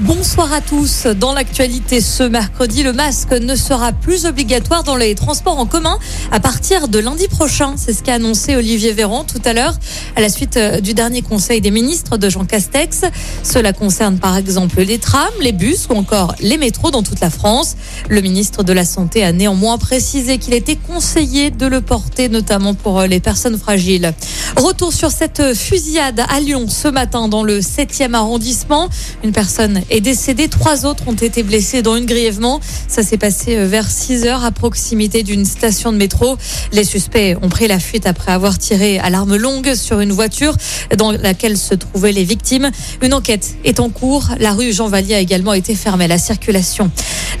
Bonsoir à tous. Dans l'actualité ce mercredi, le masque ne sera plus obligatoire dans les transports en commun à partir de lundi prochain. C'est ce qu'a annoncé Olivier Véran tout à l'heure à la suite euh, du dernier conseil des ministres de Jean Castex. Cela concerne par exemple les trams, les bus ou encore les métros dans toute la France. Le ministre de la Santé a néanmoins précisé qu'il était conseillé de le porter notamment pour euh, les personnes fragiles. Retour sur cette fusillade à Lyon ce matin dans le 7e arrondissement. Une personne est décédé. Trois autres ont été blessés, dont une grièvement. Ça s'est passé euh, vers 6 heures à proximité d'une station de métro. Les suspects ont pris la fuite après avoir tiré à l'arme longue sur une voiture dans laquelle se trouvaient les victimes. Une enquête est en cours. La rue Jean Vallier a également été fermée à la circulation.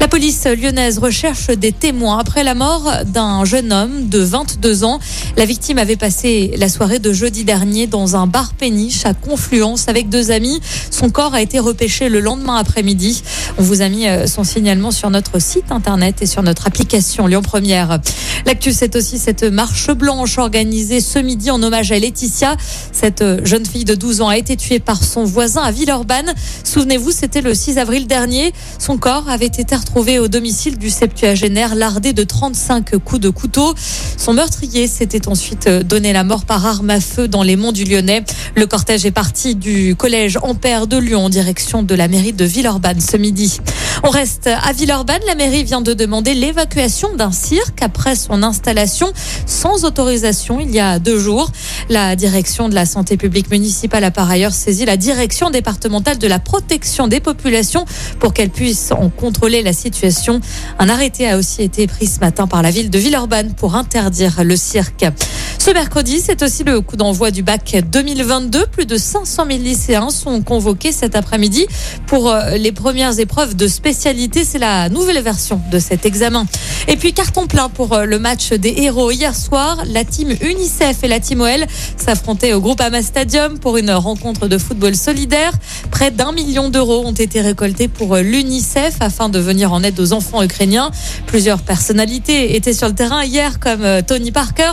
La police lyonnaise recherche des témoins après la mort d'un jeune homme de 22 ans. La victime avait passé la soirée de jeudi dernier dans un bar péniche à Confluence avec deux amis. Son corps a été repêché le lendemain après-midi. On vous a mis euh, son signalement sur notre site internet et sur notre application Lyon Première. L'actu, c'est aussi cette marche blanche organisée ce midi en hommage à Laetitia. Cette euh, jeune fille de 12 ans a été tuée par son voisin à Villeurbanne. Souvenez-vous, c'était le 6 avril dernier. Son corps avait été retrouvé au domicile du septuagénaire lardé de 35 coups de couteau. Son meurtrier s'était ensuite euh, donné la mort par arme à feu dans les monts du Lyonnais. Le cortège est parti du collège Ampère de Lyon en direction de la mairie de Villeurbanne ce midi. On reste à Villeurbanne. La mairie vient de demander l'évacuation d'un cirque après son installation sans autorisation il y a deux jours. La direction de la santé publique municipale a par ailleurs saisi la direction départementale de la protection des populations pour qu'elle puisse en contrôler la situation. Un arrêté a aussi été pris ce matin par la ville de Villeurbanne pour interdire le cirque. Ce mercredi, c'est aussi le coup d'envoi du bac 2022. Plus de 500 000 lycéens sont convoqués cet après-midi pour euh, les premières épreuves de spécialité. C'est la nouvelle version de cet examen. Et puis carton plein pour euh, le match des héros hier soir. La team UNICEF et la team OL s'affrontaient au groupe Ama Stadium pour une rencontre de football solidaire. Près d'un million d'euros ont été récoltés pour euh, l'UNICEF afin de venir en aide aux enfants ukrainiens. Plusieurs personnalités étaient sur le terrain hier comme Tony Parker,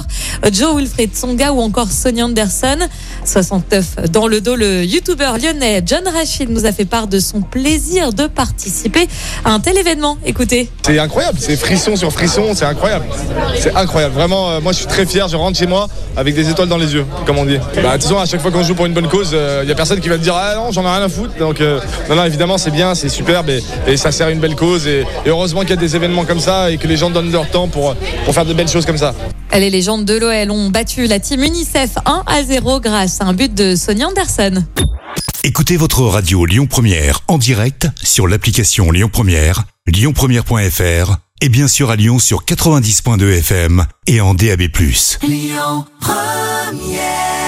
Joe Wilfried Tsonga ou encore Sonia Anderson. 69 dans le dos, le youtubeur lyonnais John Rachid nous a fait part de son plaisir de participer à un tel événement. Écoutez. C'est incroyable, c'est frisson sur frisson, c'est incroyable. C'est incroyable, vraiment, euh, moi je suis très fier, je rentre chez moi avec des étoiles dans les yeux, comme on dit. Bah, de à chaque fois qu'on joue pour une bonne cause, il euh, n'y a personne qui va te dire Ah non, j'en ai rien à foutre. Donc, euh, non, non, évidemment, c'est bien, c'est superbe et, ça sert à une belle cause. Et, heureusement qu'il y a des événements comme ça et que les gens donnent leur temps pour, pour faire de belles choses comme ça. Les légendes de l'OL ont battu la team UNICEF 1 à 0 grâce à un but de Sonia Anderson. Écoutez votre radio Lyon Première en direct sur l'application Lyon Première, lyonpremière.fr et bien sûr à Lyon sur 90.2 FM et en DAB+. Lyon Première